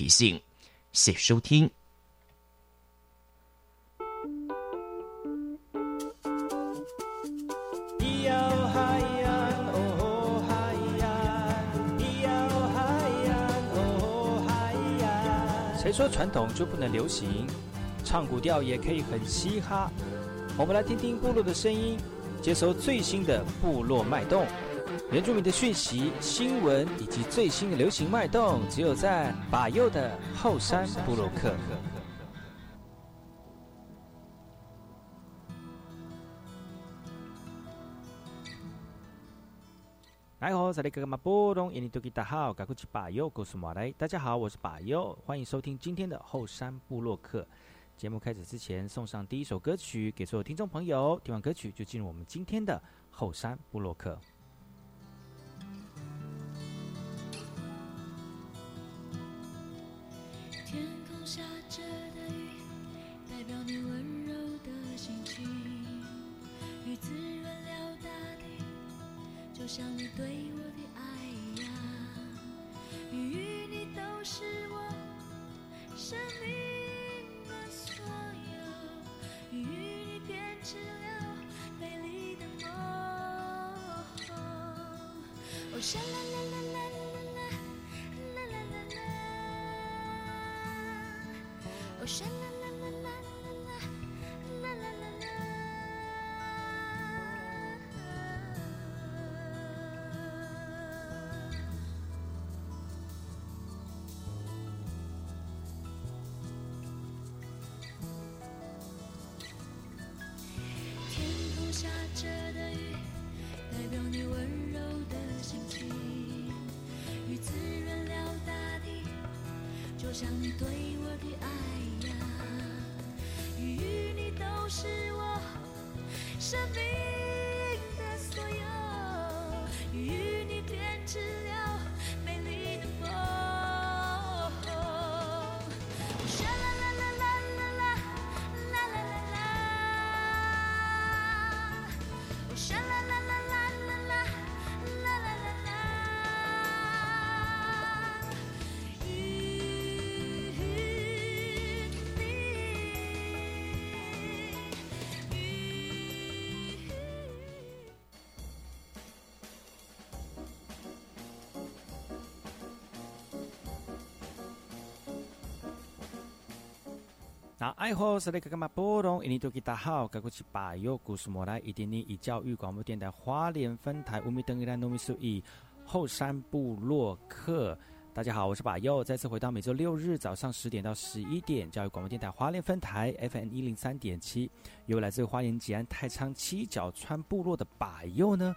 提醒。谢谢收听。谁说传统就不能流行？唱古调也可以很嘻哈。我们来听听部落的声音，接收最新的部落脉动、原住民的讯息、新闻以及最新的流行脉动，只有在把右的后山布洛克。来好，这里哥哥马波东，印尼多吉大好，赶快去把右，告诉马来，大家好，我是把右，欢迎收听今天的后山部落客。节目开始之前，送上第一首歌曲给所有听众朋友。听完歌曲，就进入我们今天的后山部落客。像你对我的爱一样。雨与你都是我生命。成了美丽的梦。哦，沙啦啦啦啦啦啦啦啦啦，哦，沙啦啦啦啦下着的雨，代表你温柔的心情。雨滋润了大地，就像你对我的爱一样。雨与你都是我生命那爱好是那个干嘛波动？印尼多吉大好，该过去把右故事莫来，一点点以教育广播电台花莲分台乌米登伊拉糯米苏以后山部落客。大家好，我是把右，再次回到每周六日早上十点到十一点，教育广播电台花莲分台 FM 一零三点七，由来自花莲吉安太仓七角川部落的把右呢。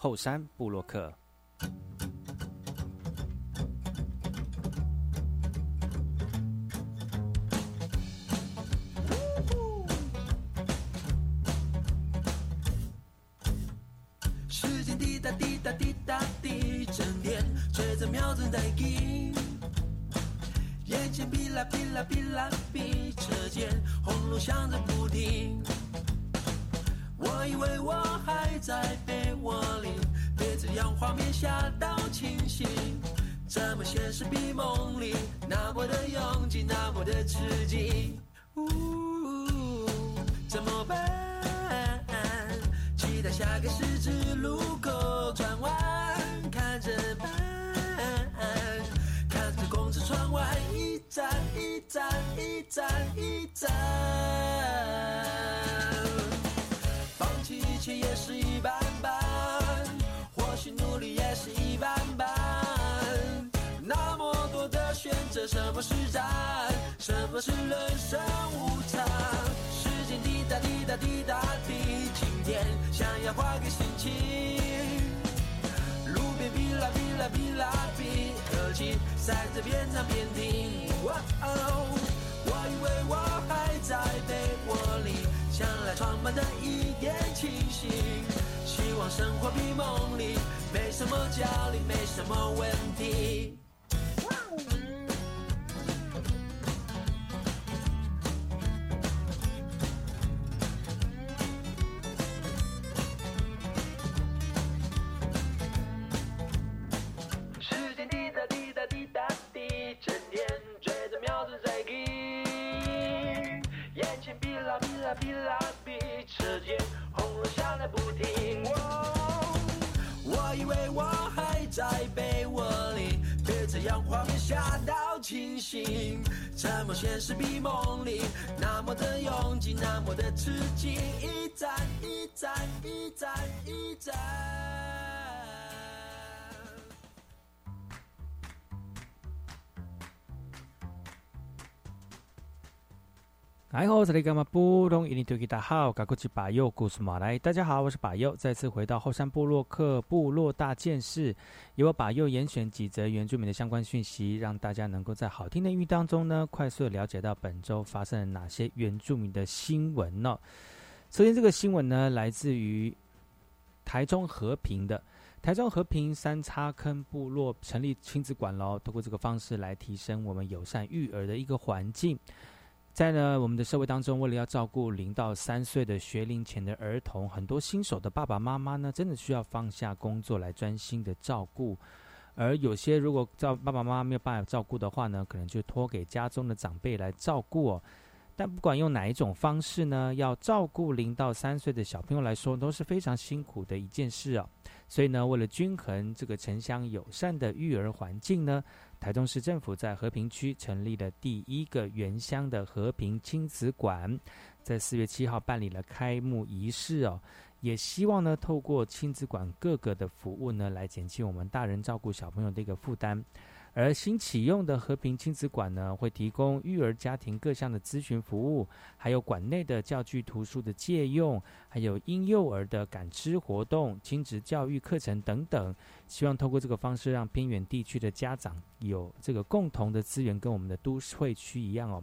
后山布洛克。下到清醒。怎么现实比梦里那么的拥挤，那么的刺激？呜，怎么办？期待下个十字路口转弯，看着办，看着公车窗外一站一站一站一站。什么是战？什么是人生无常？时间滴答滴答滴答滴，今天想要换个心情。路边哔啦哔啦哔啦哔，耳机塞在边唱边听。哇哦，我以为我还在被窝里，想来充满的一点清醒，希望生活比梦。现实比梦里那么的拥挤，那么的刺激，一站一站一站一站。哎吼，这里干嘛不懂？印尼多吉大好，嘎古吉巴佑故事马来。大家好，我是巴佑，再次回到后山部落客部落大件事，由我巴佑严选几则原住民的相关讯息，让大家能够在好听的音乐当中呢，快速的了解到本周发生了哪些原住民的新闻呢、首先，这个新闻呢，来自于台中和平的。台中和平三叉坑部落成立亲子馆喽，通过这个方式来提升我们友善育儿的一个环境。在呢，我们的社会当中，为了要照顾零到三岁的学龄前的儿童，很多新手的爸爸妈妈呢，真的需要放下工作来专心的照顾。而有些如果照爸爸妈妈没有办法照顾的话呢，可能就托给家中的长辈来照顾。但不管用哪一种方式呢，要照顾零到三岁的小朋友来说，都是非常辛苦的一件事哦。所以呢，为了均衡这个城乡友善的育儿环境呢，台中市政府在和平区成立了第一个原乡的和平亲子馆，在四月七号办理了开幕仪式哦。也希望呢，透过亲子馆各个的服务呢，来减轻我们大人照顾小朋友的一个负担。而新启用的和平亲子馆呢，会提供育儿家庭各项的咨询服务，还有馆内的教具图书的借用，还有婴幼儿的感知活动、亲子教育课程等等。希望透过这个方式，让偏远地区的家长有这个共同的资源，跟我们的都会区一样哦。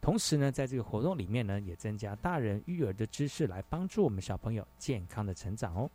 同时呢，在这个活动里面呢，也增加大人育儿的知识，来帮助我们小朋友健康的成长哦。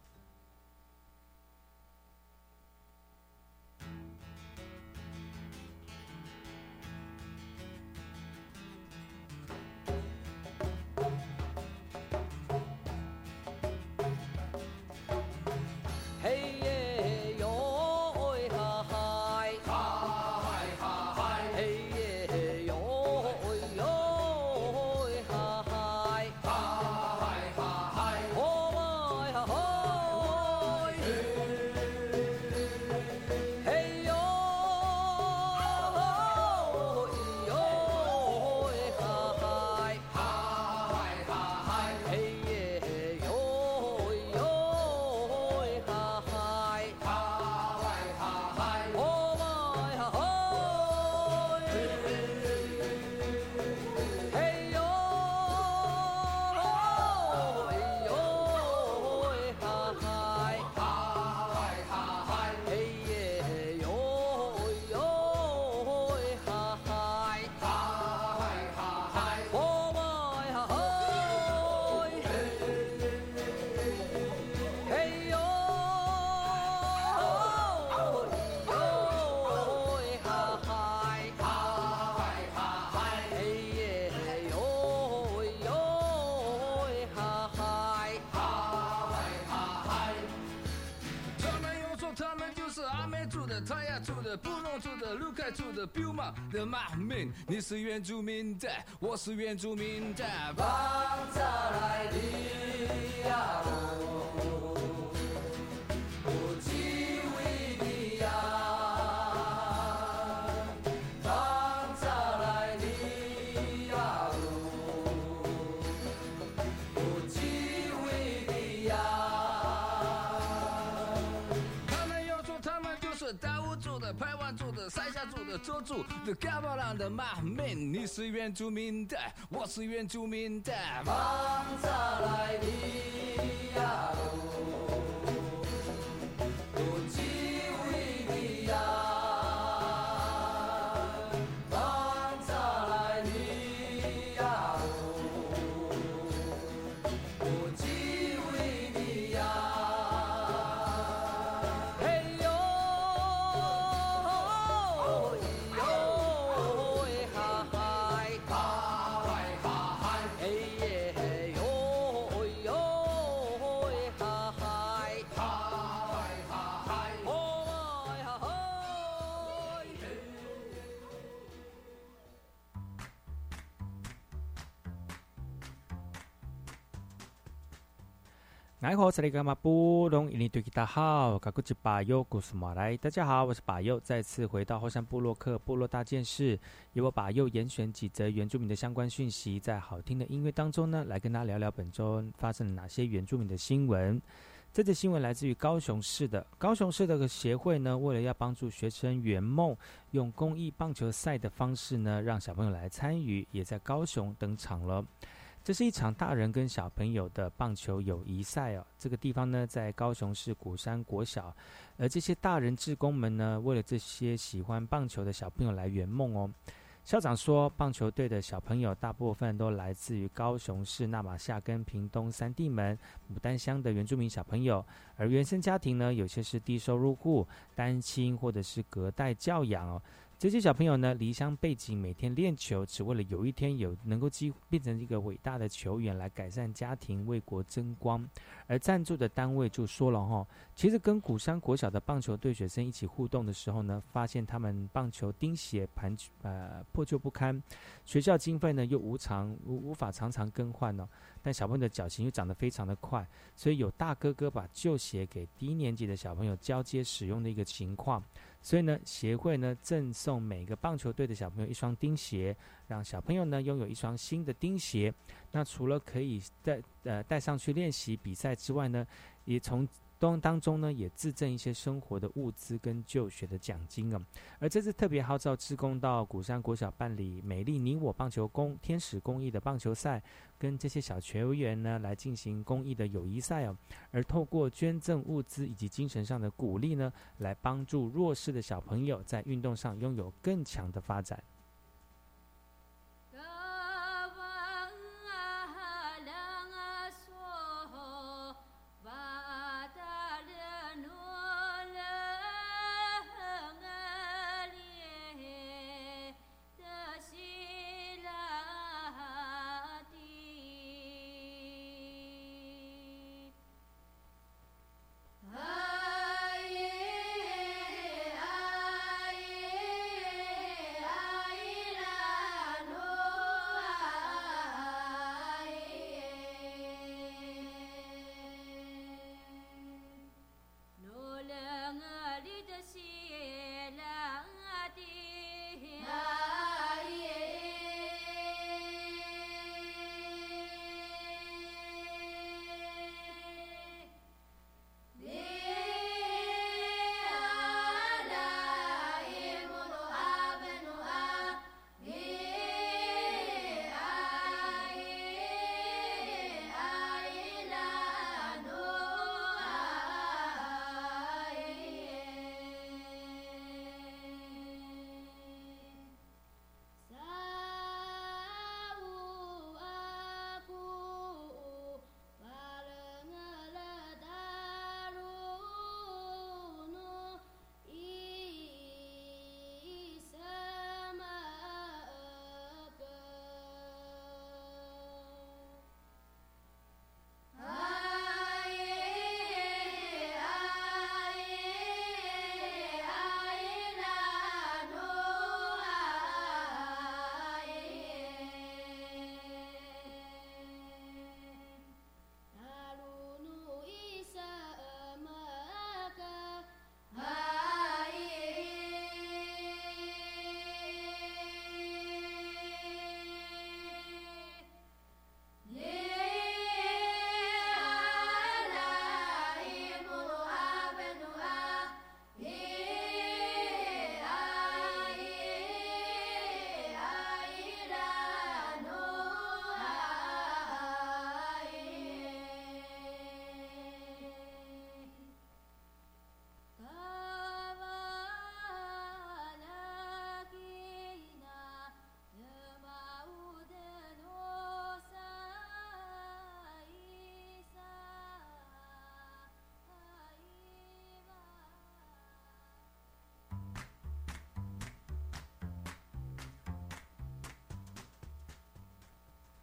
族的、卢凯族的、彪马的马民。你是原住民的，我是原住民的。放下来的呀 the game on de mountain man 你是原住民的我是原住民的。王泽来你呀哦来好，这里干嘛不懂？印尼对大家好，嘎古吉巴尤古斯马来，大家好，我是巴尤，再次回到后山部落克部落大件事，由我巴尤严选几则原住民的相关讯息，在好听的音乐当中呢，来跟大家聊聊本周发生了哪些原住民的新闻。这则新闻来自于高雄市的高雄市的个协会呢，为了要帮助学生圆梦，用公益棒球赛的方式呢，让小朋友来参与，也在高雄登场了。这是一场大人跟小朋友的棒球友谊赛哦。这个地方呢，在高雄市鼓山国小，而这些大人志工们呢，为了这些喜欢棒球的小朋友来圆梦哦。校长说，棒球队的小朋友大部分都来自于高雄市那马夏跟屏东三地门、牡丹乡的原住民小朋友，而原生家庭呢，有些是低收入户、单亲或者是隔代教养哦。这些小朋友呢，离乡背景，每天练球，只为了有一天有能够机变成一个伟大的球员，来改善家庭，为国争光。而赞助的单位就说了哈，其实跟古山国小的棒球队学生一起互动的时候呢，发现他们棒球钉鞋盘呃破旧不堪，学校经费呢又无常无无法常常更换呢，但小朋友的脚型又长得非常的快，所以有大哥哥把旧鞋给低年级的小朋友交接使用的一个情况。所以呢，协会呢赠送每个棒球队的小朋友一双钉鞋，让小朋友呢拥有一双新的钉鞋。那除了可以带呃带上去练习比赛之外呢，也从当当中呢也自赠一些生活的物资跟就学的奖金啊。而这次特别号召职工到古山国小办理“美丽你我棒球公天使公益”的棒球赛。跟这些小球员呢来进行公益的友谊赛哦，而透过捐赠物资以及精神上的鼓励呢，来帮助弱势的小朋友在运动上拥有更强的发展。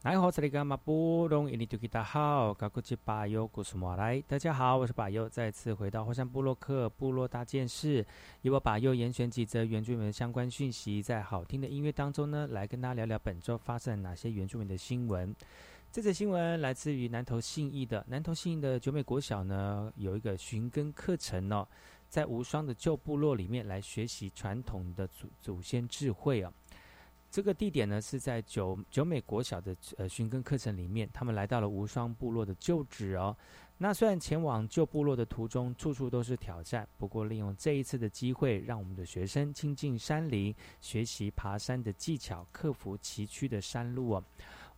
来好，这里干嘛不懂？印尼土大好，高古吉巴尤古苏马来，大家好，我是巴尤，再次回到火山部落克部落大件事，由我巴尤严选几则原住民的相关讯息，在好听的音乐当中呢，来跟大家聊聊本周发生哪些原住民的新闻。这则新闻来自于南投信义的南投信义的九美国小呢，有一个寻根课程哦，在无双的旧部落里面来学习传统的祖祖先智慧哦。这个地点呢是在九九美国小的呃寻根课程里面，他们来到了无双部落的旧址哦。那虽然前往旧部落的途中处处都是挑战，不过利用这一次的机会，让我们的学生亲近山林，学习爬山的技巧，克服崎岖的山路哦。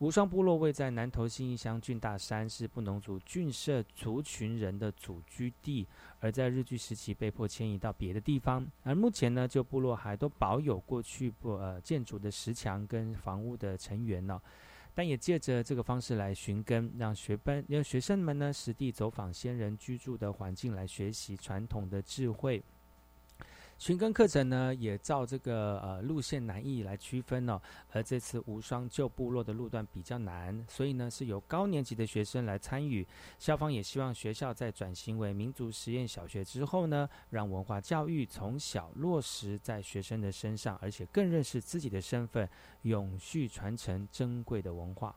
无双部落位在南投信义乡郡大山，是布农族郡社族群人的祖居地，而在日据时期被迫迁移到别的地方。而目前呢，就部落还都保有过去不呃建筑的石墙跟房屋的成员呢，但也借着这个方式来寻根，让学班让学生们呢实地走访先人居住的环境，来学习传统的智慧。寻根课程呢，也照这个呃路线难易来区分哦。而这次无双旧部落的路段比较难，所以呢是由高年级的学生来参与。校方也希望学校在转型为民族实验小学之后呢，让文化教育从小落实在学生的身上，而且更认识自己的身份，永续传承珍贵的文化。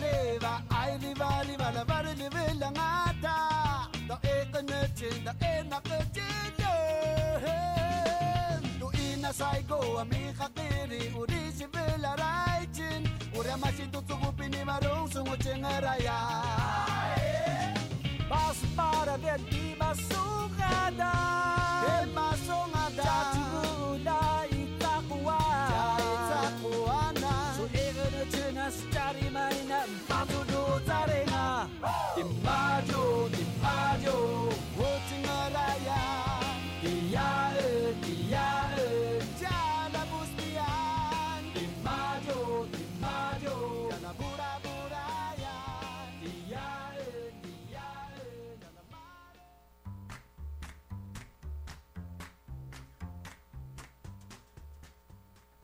ليفا اي ليفا ليفا ليفا ليفا لغاتا دو اي قنتين دو اي نقتين دو اي نسايقو امي خقيري وريسي في الرايتين وريا ماشي تطوغو بني مارون سنو تنغرايا Paso para ver ti masungada, ti masungada.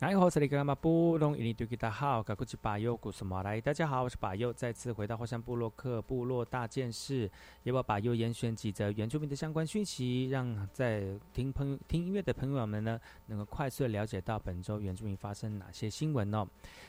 哎，好，这里干嘛不弄？印尼对吉他好，嘎古吉巴佑古什么来？大家好，我是巴佑，再次回到火山部落克部落大件事，也把巴佑严选几则原住民的相关讯息，让在听朋听音乐的朋友们呢，能够快速了解到本周原住民发生哪些新闻哦。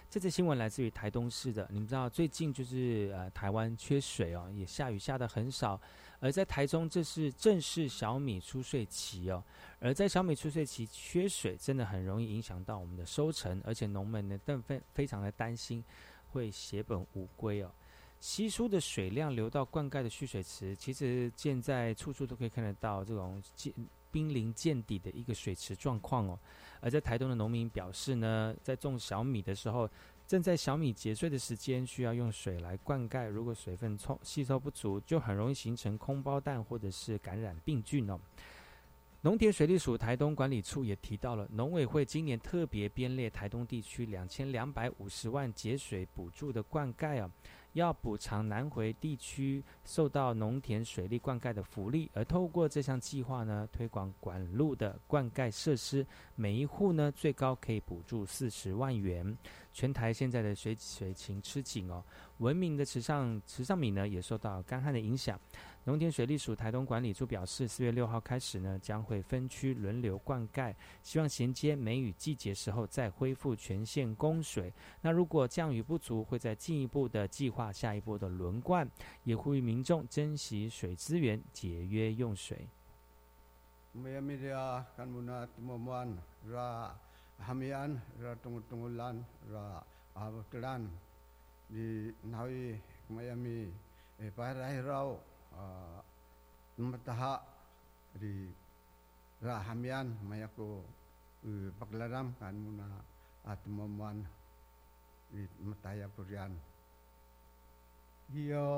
这则新闻来自于台东市的，你们知道最近就是呃台湾缺水哦，也下雨下的很少。而在台中，这是正是小米出穗期哦。而在小米出穗期缺水，真的很容易影响到我们的收成，而且农们呢更非非常的担心会血本无归哦。稀疏的水量流到灌溉的蓄水池，其实现在处处都可以看得到这种见濒临见底的一个水池状况哦。而在台东的农民表示呢，在种小米的时候，正在小米结穗的时间，需要用水来灌溉。如果水分充吸收不足，就很容易形成空包蛋或者是感染病菌哦。农田水利署台东管理处也提到了，农委会今年特别编列台东地区两千两百五十万节水补助的灌溉啊，要补偿南回地区受到农田水利灌溉的福利，而透过这项计划呢，推广管路的灌溉设施，每一户呢最高可以补助四十万元。全台现在的水水情吃紧哦，文明的池上池上米呢也受到干旱的影响。农田水利署台东管理处表示，四月六号开始呢，将会分区轮流灌溉，希望衔接梅雨季节时候再恢复全线供水。那如果降雨不足，会再进一步的计划下一波的轮灌，也呼吁民众珍惜水资源，节约用水。uh, mertaha di rahamian mayako uh, paglaram kan muna uh, at mamuan di mataya purian. Yo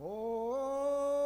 oh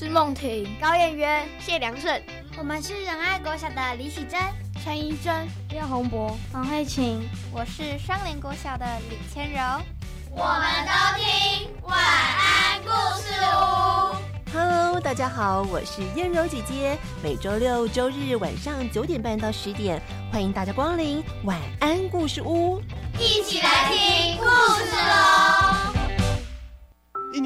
施梦婷、高燕渊、谢良顺，我们是仁爱国小的李喜珍、陈怡珍、廖宏博、王慧琴。我是双联国小的李千柔。我们都听晚安故事屋。Hello，大家好，我是燕柔姐姐。每周六、周日晚上九点半到十点，欢迎大家光临晚安故事屋，一起来听故事喽！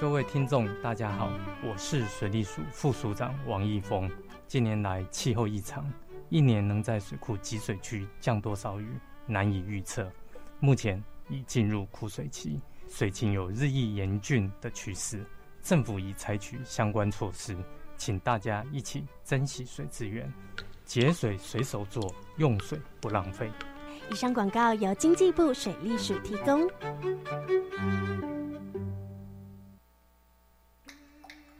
各位听众，大家好，我是水利署副署长王义峰。近年来气候异常，一年能在水库集水区降多少雨？难以预测，目前已进入枯水期，水情有日益严峻的趋势。政府已采取相关措施，请大家一起珍惜水资源，节水随手做，用水不浪费。以上广告由经济部水利署提供。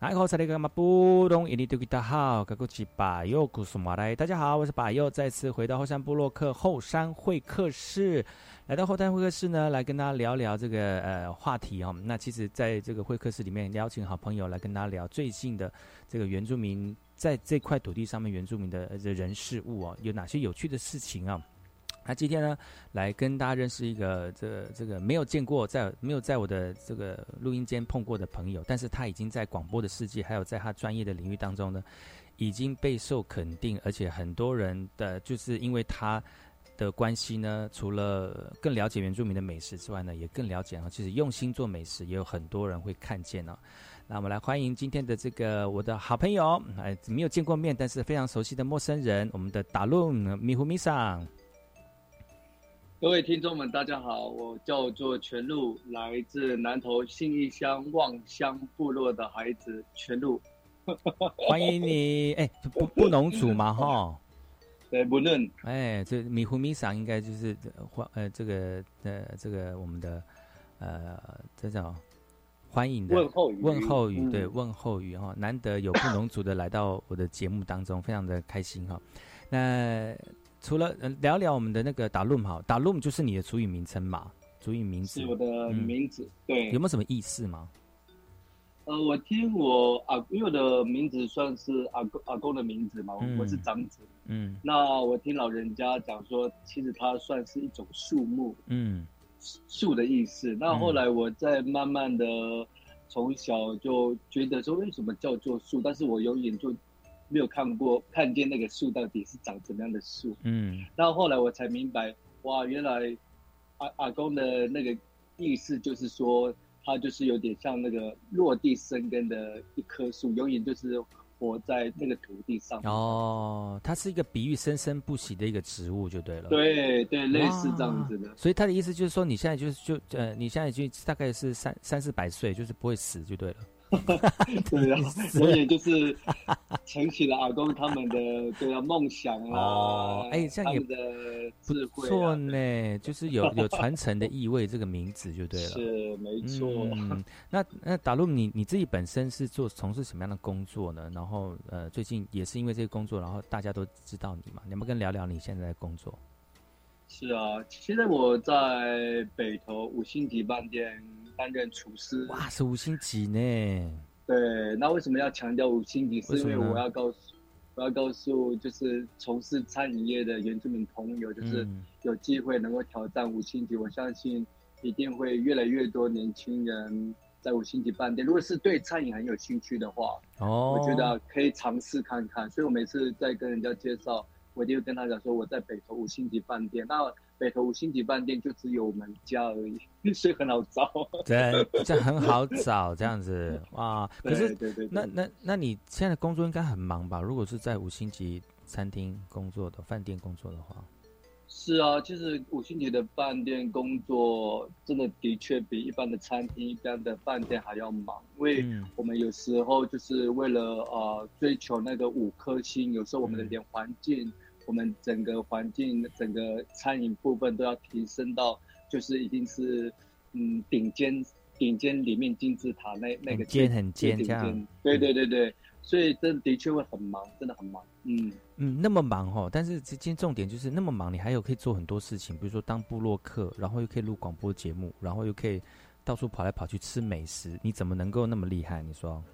大家好，大家好，我是把右，再次回到后山部落克后山会客室。来到后山会客室呢，来跟大家聊聊这个呃话题哦。那其实，在这个会客室里面，邀请好朋友来跟大家聊最近的这个原住民在这块土地上面原住民的人事物哦，有哪些有趣的事情啊？那今天呢，来跟大家认识一个这这个没有见过在没有在我的这个录音间碰过的朋友，但是他已经在广播的世界，还有在他专业的领域当中呢，已经备受肯定，而且很多人的就是因为他的关系呢，除了更了解原住民的美食之外呢，也更了解啊，其实用心做美食，也有很多人会看见呢。那我们来欢迎今天的这个我的好朋友，哎，没有见过面，但是非常熟悉的陌生人，我们的达伦米胡米桑。各位听众们，大家好，我叫做全路，来自南投信义乡望乡部落的孩子全路，欢迎你。哎，不不农族嘛，哈，对，不论。哎，这米胡米桑应该就是欢呃这个呃这个我们的呃这叫欢迎的问候语，问候语对问候语哈，难得有不农族的来到我的节目当中，非常的开心哈。那。除了聊聊我们的那个达鲁哈，达鲁就是你的主语名称嘛？主语名字是我的名字，对。有没有什么意思吗？呃，我听我阿，因为我的名字算是阿公阿公的名字嘛，我是长子。嗯。那我听老人家讲说，其实它算是一种树木，嗯，树的意思。那后来我在慢慢的从小就觉得说，为什么叫做树？但是我永远就。没有看过，看见那个树到底是长怎么样的树。嗯，然后来我才明白，哇，原来阿阿公的那个意思就是说，他就是有点像那个落地生根的一棵树，永远就是活在那个土地上。哦，它是一个比喻生生不息的一个植物，就对了。对对，类似这样子的。所以他的意思就是说，你现在就是就呃，你现在就大概是三三四百岁，就是不会死，就对了。对啊，我也就是承起了阿公他们的对啊梦想啊，哎，这样也不错呢，就是有有传承的意味，这个名字就对了，是没错。那那打路你你自己本身是做从事什么样的工作呢？然后呃，最近也是因为这个工作，然后大家都知道你嘛，能不能聊聊你现在的工作？是啊，现在我在北投五星级饭店担任厨师。哇，是五星级呢。对，那为什么要强调五星级？是因为我要告诉，我要告诉，就是从事餐饮业的原住民朋友，就是有机会能够挑战五星级，我相信一定会越来越多年轻人在五星级饭店。如果是对餐饮很有兴趣的话，哦，我觉得可以尝试看看。所以我每次在跟人家介绍。我就跟他讲说，我在北投五星级饭店。那北投五星级饭店就只有我们家而已，所以很好找。对，这很好找，这样子 哇。可是，对对。那那那你现在工作应该很忙吧？如果是在五星级餐厅工作的饭店工作的话。是啊，其实五星级的饭店工作真的的确比一般的餐厅、一般的饭店还要忙，因为我们有时候就是为了呃追求那个五颗星，有时候我们的连环境。我们整个环境、整个餐饮部分都要提升到，就是已经是，嗯，顶尖、顶尖里面金字塔那那个尖很尖这样。对对对对，所以这的确会很忙，真的很忙。嗯嗯，那么忙哦，但是今天重点就是那么忙，你还有可以做很多事情，比如说当布洛克，然后又可以录广播节目，然后又可以到处跑来跑去吃美食，你怎么能够那么厉害？你说？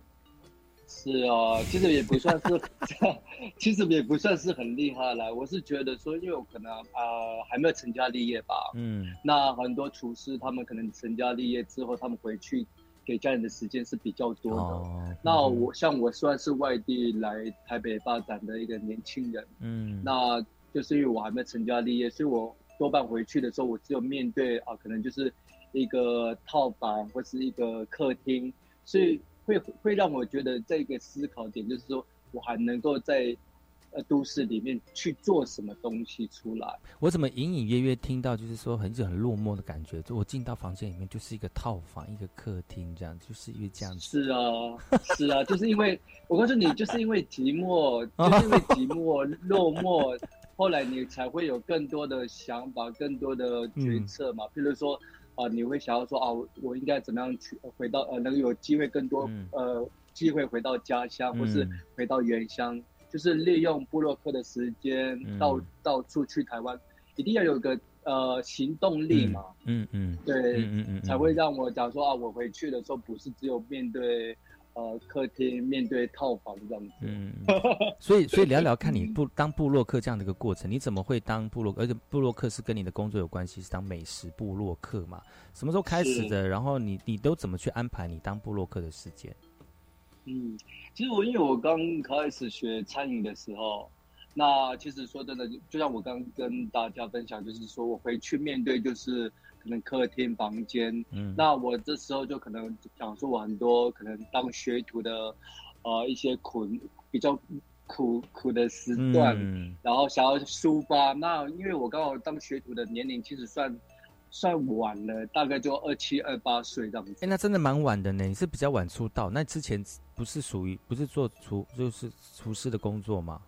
是啊，其实也不算是，其实也不算是很厉害了。我是觉得说，因为我可能呃还没有成家立业吧，嗯，那很多厨师他们可能成家立业之后，他们回去给家人的时间是比较多的。那我像我算是外地来台北发展的一个年轻人，嗯，那就是因为我还没有成家立业，所以我多半回去的时候，我只有面对啊，可能就是一个套房或是一个客厅，所以。会会让我觉得这个思考点就是说，我还能够在呃都市里面去做什么东西出来。我怎么隐隐约约听到就是说很很落寞的感觉？就我进到房间里面就是一个套房，一个客厅这样，就是因为这样子。是啊，是啊，就是因为我告诉你，就是因为寂寞，就是因为寂寞落寞，后来你才会有更多的想法，更多的决策嘛。譬如说。啊，你会想要说啊，我应该怎么样去回到呃，能有机会更多呃机会回到家乡，或是回到原乡，就是利用布洛克的时间到到处去台湾，一定要有个呃行动力嘛，嗯嗯，对，嗯嗯，才会让我讲说啊，我回去的时候不是只有面对。呃，客厅面对套房这样子，嗯，所以所以聊聊看你布当布洛克这样的一个过程，你怎么会当布洛克？而且布洛克是跟你的工作有关系，是当美食布洛克嘛？什么时候开始的？然后你你都怎么去安排你当布洛克的时间？嗯，其实我因为我刚开始学餐饮的时候，那其实说真的，就像我刚跟大家分享，就是说我回去面对就是。可能客厅房间，嗯，那我这时候就可能讲述我很多可能当学徒的，呃，一些苦比较苦苦的时段，然后想要抒发。那因为我刚好当学徒的年龄其实算算晚了，大概就二七二八岁这样子。哎，那真的蛮晚的呢。你是比较晚出道，那之前不是属于不是做厨就是厨师的工作吗？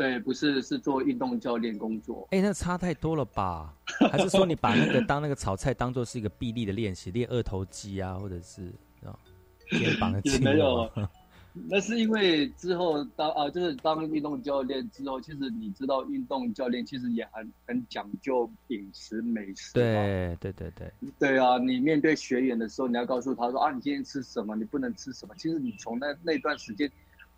对，不是是做运动教练工作。哎，那差太多了吧？还是说你把那个 当那个炒菜当做是一个臂力的练习，练二头肌啊，或者是啊 肩膀的肌肉？也 没有，那是因为之后当啊，就是当运动教练之后，其实你知道，运动教练其实也很很讲究饮食美食。对对对对。对啊，你面对学员的时候，你要告诉他说啊，你今天吃什么，你不能吃什么。其实你从那那段时间。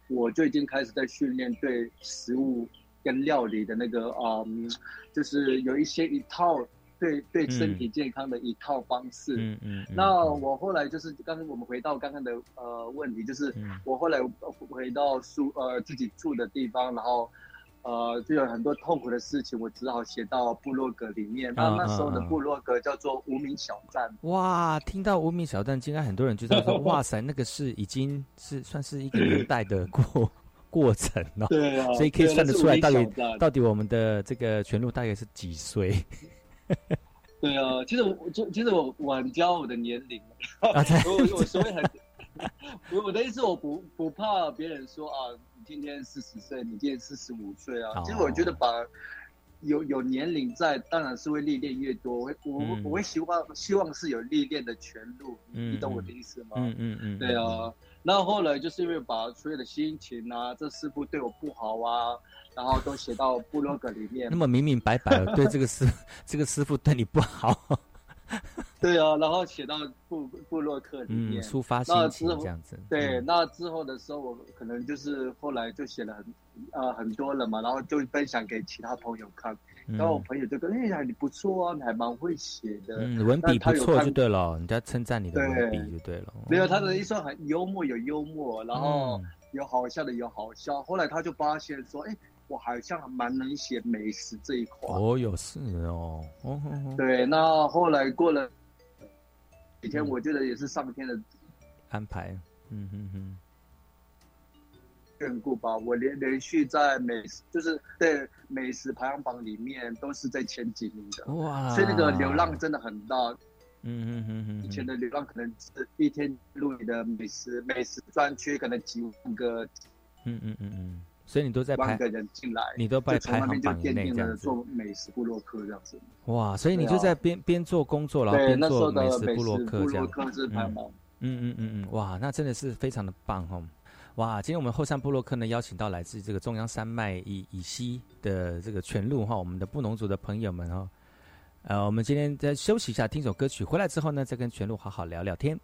我就已经开始在训练对食物跟料理的那个嗯，就是有一些一套对对身体健康的一套方式。嗯嗯。那我后来就是刚刚我们回到刚刚的呃问题，就是我后来回到宿呃自己住的地方，然后。呃，就有很多痛苦的事情，我只好写到部落格里面。那那时候的部落格叫做无名小站。哇，听到无名小站，竟然很多人就在说：“ 哇塞，那个是已经是算是一个年代的过过程了。”对啊，所以可以算得出来，到底到底我们的这个全路大概是几岁？对啊，其实我就其实我晚教我的年龄，我我所谓很，我的意思我不不怕别人说啊。今天四十岁，你今天四十五岁啊。其实我觉得把有有年龄在，当然是会历练越多。我我我会希望希望是有历练的全路，你懂我的意思吗？嗯嗯嗯。对啊，那后来就是因为把所有的心情啊，这师傅对我不好啊，然后都写到部落格里面。那么明明白白对这个师 这个师傅对你不好。对啊，然后写到布布洛克里面，抒发心情这样子。对，那之后的时候，我可能就是后来就写了很呃很多了嘛，然后就分享给其他朋友看，然后我朋友就跟哎呀你不错啊，你还蛮会写的，嗯文笔不错就对了，人家称赞你的文笔就对了。没有他的一生很幽默有幽默，然后有好笑的有好笑，后来他就发现说哎。我好像蛮能写美食这一块。哦，有是哦，对，那后来过了几天，我觉得也是上天的安排，嗯嗯嗯，眷顾吧。我连连续在美食，就是对美食排行榜里面都是在前几名的。哇，所以那个流浪真的很大，嗯嗯嗯嗯，以前的流浪可能是一天录你的美食美食专区，可能几万个，嗯嗯嗯嗯。所以你都在排个人进来，你都在排行榜以内这样子做美食部落客这样子。哇，所以你就在边边做工作，然后边做美食部落客这样。嗯嗯嗯嗯，哇，那真的是非常的棒哦！哇，今天我们后山部落客呢邀请到来自这个中央山脉以以西的这个全路哈，我们的布农族的朋友们哦。呃，我们今天再休息一下，听首歌曲，回来之后呢，再跟全路好好聊聊天。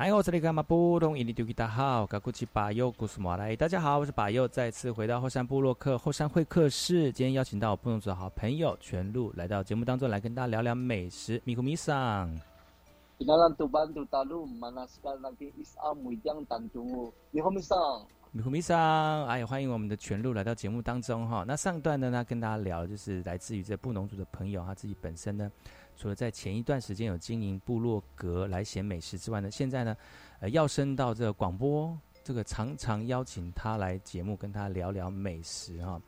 哎，我是那个马布隆伊尼丢吉达好，嘎古奇巴尤古斯马来，大家好，我是巴尤，再次回到后山部落客后山会客室，今天邀请到我布隆族的好朋友全路来到节目当中来跟大家聊聊美食，米库米桑。Bantu 米库米桑。米库米桑，哎，欢迎我们的全路来到节目当中哈。那上段呢，呢跟大家聊就是来自于这布农族的朋友，他自己本身呢。除了在前一段时间有经营部落格来写美食之外呢，现在呢，呃，要升到这个广播，这个常常邀请他来节目跟他聊聊美食哈，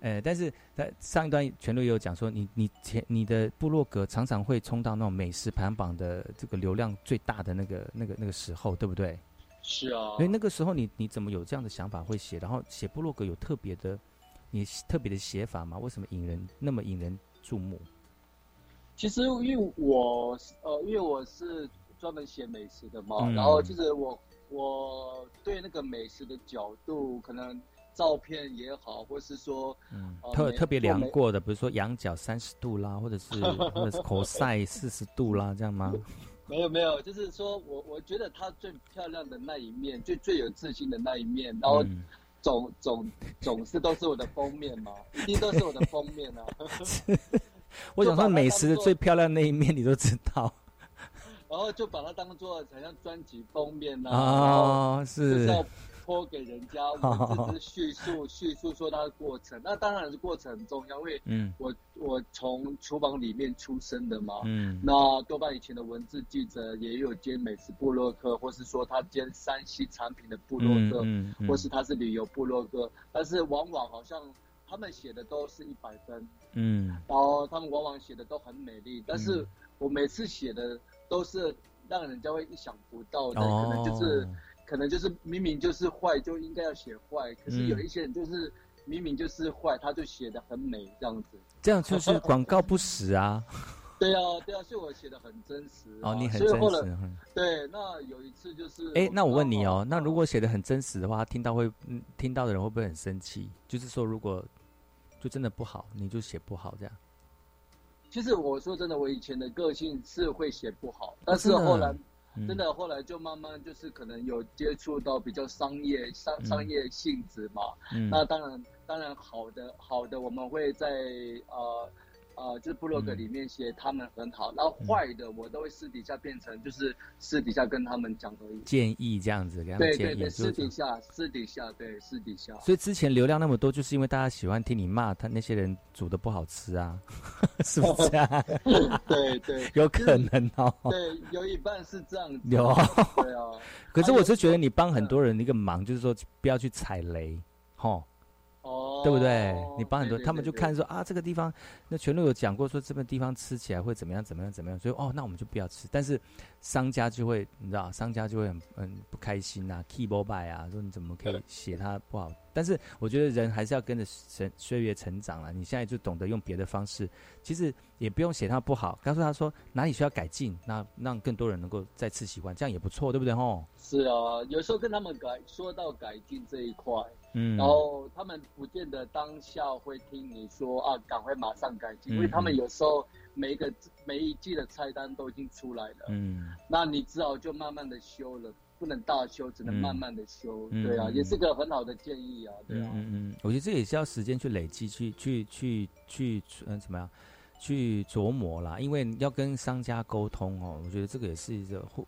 呃，但是在上一段全都有讲说，你你前你的部落格常常会冲到那种美食排行榜的这个流量最大的那个那个那个时候，对不对？是啊。所以那个时候你你怎么有这样的想法会写？然后写部落格有特别的你特别的写法吗？为什么引人那么引人注目？其实，因为我呃，因为我是专门写美食的嘛，然后就是我我对那个美食的角度，可能照片也好，或是说嗯，特特别量过的，比如说仰角三十度啦，或者是 或者是口塞四十度啦，这样吗？没有没有，就是说我我觉得它最漂亮的那一面，最最有自信的那一面，然后总总总是都是我的封面嘛，一定都是我的封面啊。我想说，美食的最漂亮那一面你都知道，然后就把它当做好像专辑封面呐，啊，是。要泼给人家，我只 是叙述叙述说它的过程。那当然是过程很重要，因为嗯，我我从厨房里面出生的嘛，嗯，那多半以前的文字记者也有兼美食部落客，或是说他兼山西产品的部落客，或是他是旅游部落客，但是往往好像。他们写的都是一百分，嗯，然后他们往往写的都很美丽，但是我每次写的都是让人家会意想不到的，可能就是，可能就是明明就是坏就应该要写坏，可是有一些人就是明明就是坏，他就写的很美这样子，这样就是广告不实啊。对啊，对啊，所以我写的很真实。哦，你很真实。对，那有一次就是，哎，那我问你哦，那如果写的很真实的话，听到会，听到的人会不会很生气？就是说，如果就真的不好，你就写不好这样。其实我说真的，我以前的个性是会写不好，但是后来真的后来就慢慢就是可能有接触到比较商业商商业性质嘛。嗯那当然当然好的好的，我们会在呃。呃，就是部落格里面写他们很好，然后坏的我都会私底下变成就是私底下跟他们讲而已，建议这样子给他们建议，私底下私底下对私底下。所以之前流量那么多，就是因为大家喜欢听你骂他那些人煮的不好吃啊，是不是啊？对 对，有可能哦。对，有一半是这样子。有。对啊。可是我是觉得你帮很多人一个忙，就是说不要去踩雷，吼。哦，对不对？你帮很多，他们就看说啊，这个地方，那全都有讲过说这个地方吃起来会怎么样，怎么样，怎么样，所以哦，那我们就不要吃。但是商家就会，你知道，商家就会很很不开心呐，keyboard by 啊，说你怎么可以写它不好？但是我觉得人还是要跟着岁岁月成长了。你现在就懂得用别的方式，其实也不用写它不好，告诉他说哪里需要改进，那让更多人能够再次喜欢，这样也不错，对不对？吼。是啊，有时候跟他们改说到改进这一块。嗯，然后他们不见得当下会听你说啊，赶快马上改进，因为他们有时候每一个每一季的菜单都已经出来了，嗯，那你只好就慢慢的修了，不能大修，只能慢慢的修，对啊，也是个很好的建议啊，对啊，嗯嗯，我觉得这也是要时间去累积，去去去去嗯怎么样，去琢磨啦，因为要跟商家沟通哦，我觉得这个也是一个 win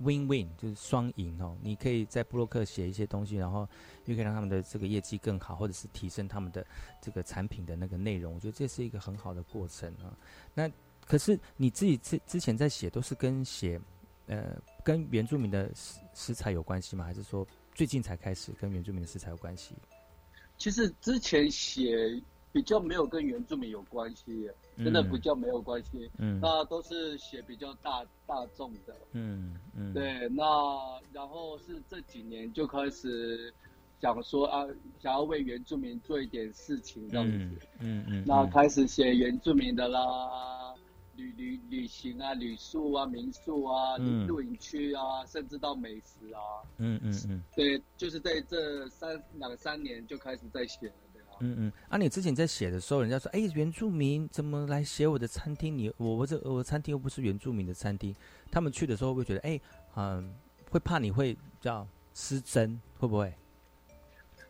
win，Win 就是双赢哦，你可以在布洛克写一些东西，然后。又可以让他们的这个业绩更好，或者是提升他们的这个产品的那个内容，我觉得这是一个很好的过程啊。那可是你自己之之前在写都是跟写呃跟原住民的食食材有关系吗？还是说最近才开始跟原住民的食材有关系？其实之前写比较没有跟原住民有关系，真的比较没有关系。嗯，那都是写比较大大众的。嗯嗯，对。那然后是这几年就开始。想说啊，想要为原住民做一点事情这样子，嗯嗯，那开始写原住民的啦，旅旅旅行啊，旅宿啊，民宿啊，露营区啊，甚至到美食啊，嗯嗯嗯，对，就是在这三两三年就开始在写嗯嗯，啊，你之前在写的时候，人家说，哎，原住民怎么来写我的餐厅？你我我这我餐厅又不是原住民的餐厅，他们去的时候会觉得，哎，嗯。会怕你会叫失真，会不会？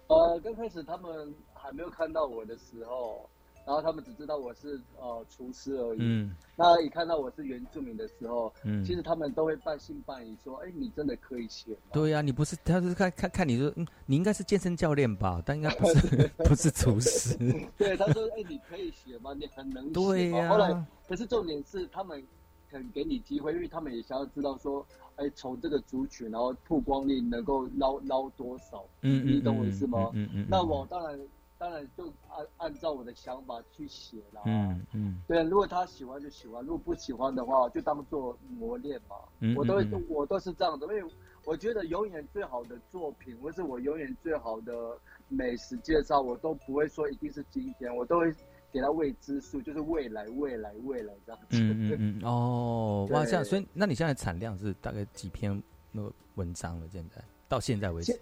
呃，刚开始他们还没有看到我的时候。然后他们只知道我是呃厨师而已。嗯。那一看到我是原住民的时候，嗯，其实他们都会半信半疑，说：“哎，你真的可以写吗？”对呀，你不是，他是看看看你说，嗯，你应该是健身教练吧？但应该不是，不是厨师。对，他说：“哎，你可以写吗？你很能写。”对呀。后来，可是重点是他们肯给你机会，因为他们也想要知道说，哎，从这个族群，然后曝光率能够捞捞多少？嗯嗯。你懂我意思吗？嗯嗯。那我当然。当然就按按照我的想法去写了。嗯嗯。对，如果他喜欢就喜欢，如果不喜欢的话，就当做磨练嘛。嗯我都我都是这样的，因为我觉得永远最好的作品，或是我永远最好的美食介绍，我都不会说一定是今天，我都会给他未知数，就是未来未来未来这样子。嗯嗯嗯。哦，哇，这样，所以那你现在产量是大概几篇那个文章了？现在到现在为止。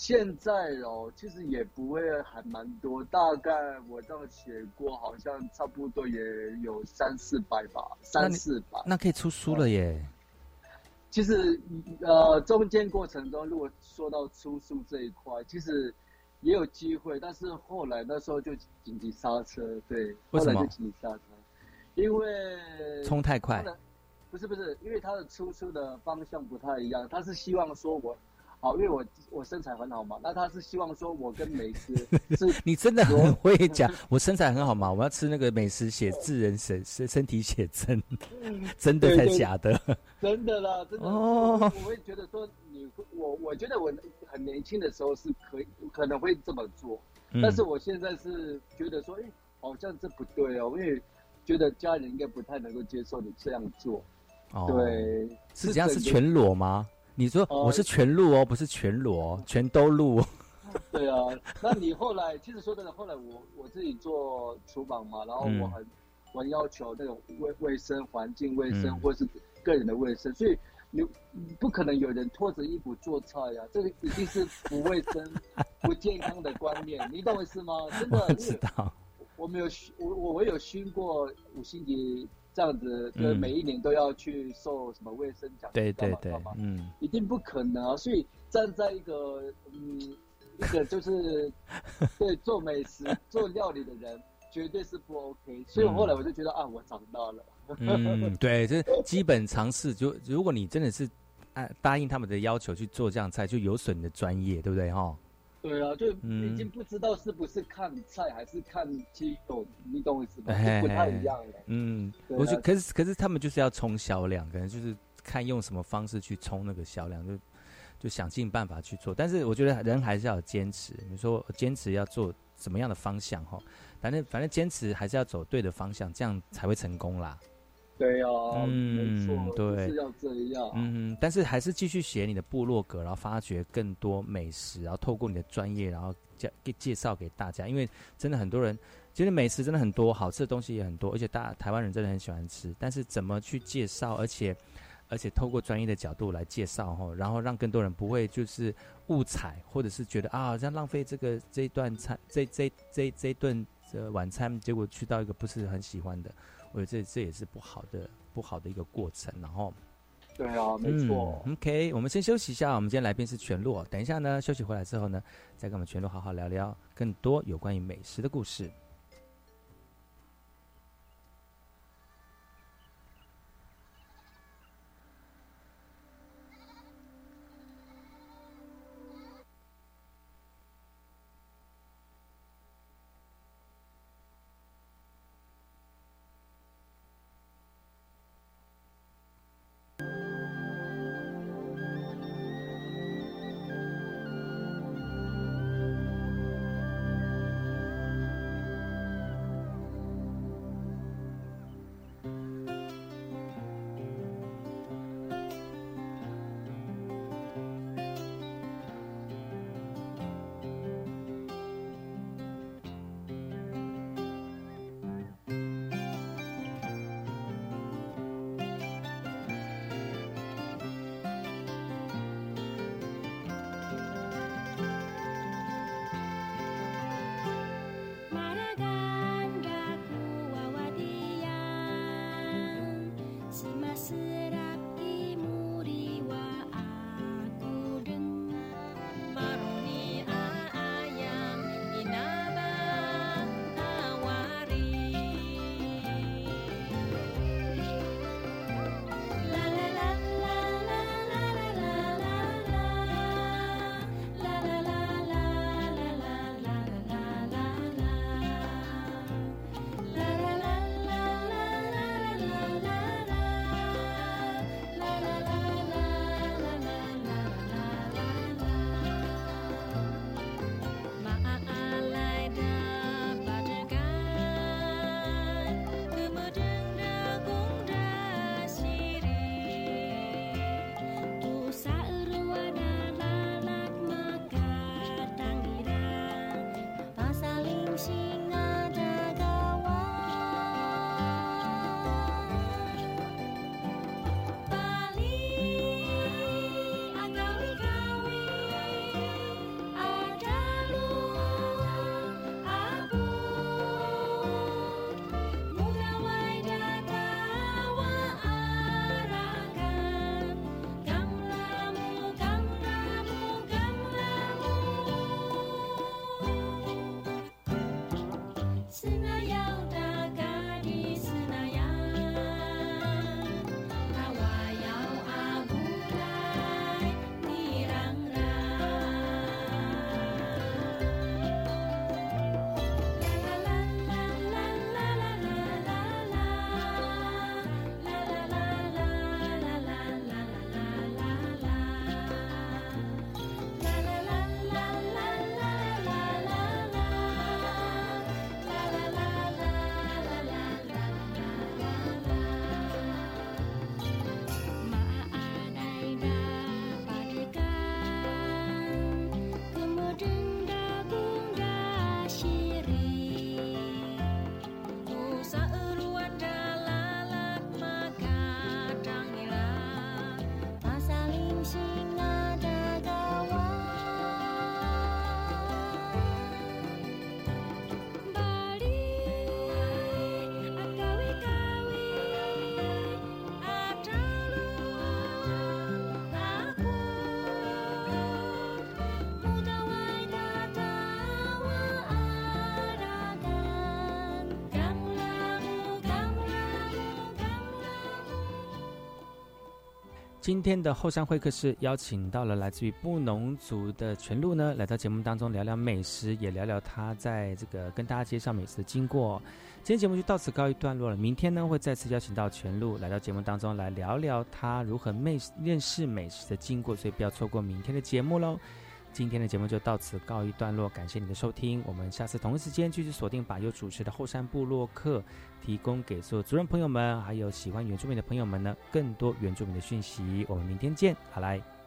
现在哦，其实也不会还蛮多，大概我这样写过，好像差不多也有三四百吧，三四百。那可以出书了耶。其实，呃，中间过程中，如果说到出书这一块，其实也有机会，但是后来那时候就紧急刹车，对，为什么紧急刹车？因为冲太快。不是不是，因为他的出书的方向不太一样，他是希望说我。好，因为我我身材很好嘛，那他是希望说我跟美食是，你真的很会讲，我身材很好嘛，我要吃那个美食写字人身身身体写真，真的才假的？真的啦，真的。哦，我会觉得说你，我我觉得我很年轻的时候是可以可能会这么做，但是我现在是觉得说，哎，好像这不对哦，因为觉得家人应该不太能够接受你这样做。哦，对，是这样是全裸吗？你说我是全录哦，不是全裸，全都录。对啊，那你后来其实说真的，后来我我自己做厨房嘛，然后我很我要求那种卫卫生环境卫生或是个人的卫生，所以你不可能有人脱着衣服做菜呀，这个一定是不卫生、不健康的观念，你懂我意思吗？真的，知道。我没有我我我有熏过五星级。这样子，就每一年都要去受什么卫生奖？对对对，嗯，一定不可能啊！所以站在一个嗯，一个就是 对做美食、做料理的人，绝对是不 OK。所以后来我就觉得啊，我长大了。嗯，对，这基本常识。就如果你真的是按答应他们的要求去做这样菜，就有损你的专业，对不对？哈。对啊，就已经不知道是不是看菜还是看鸡狗，你懂我意思吗？不太一样了。嗯，我觉得可是可是他们就是要冲销量，可能就是看用什么方式去冲那个销量，就就想尽办法去做。但是我觉得人还是要坚持，你说坚持要做什么样的方向哈？反正反正坚持还是要走对的方向，这样才会成功啦。对哦，嗯，没错，是要这样。嗯，但是还是继续写你的部落格，然后发掘更多美食，然后透过你的专业，然后介给介绍给大家。因为真的很多人，其实美食真的很多，好吃的东西也很多，而且大台湾人真的很喜欢吃。但是怎么去介绍，而且而且透过专业的角度来介绍哈，然后让更多人不会就是误踩，或者是觉得啊，好像浪费这个这一段餐，这这这这一顿这晚餐，结果去到一个不是很喜欢的。我觉得这这也是不好的不好的一个过程，然后，对啊，没错。OK，我们先休息一下。我们今天来宾是全洛，等一下呢，休息回来之后呢，再跟我们全洛好好聊聊更多有关于美食的故事。今天的后山会客室邀请到了来自于布农族的全路呢，来到节目当中聊聊美食，也聊聊他在这个跟大家介绍美食的经过。今天节目就到此告一段落了，明天呢会再次邀请到全路来到节目当中来聊聊他如何美认识美食的经过，所以不要错过明天的节目喽。今天的节目就到此告一段落，感谢你的收听，我们下次同一时间继续锁定把由主持的后山部落客，提供给所有族人朋友们，还有喜欢原住民的朋友们呢，更多原住民的讯息。我们明天见，好来。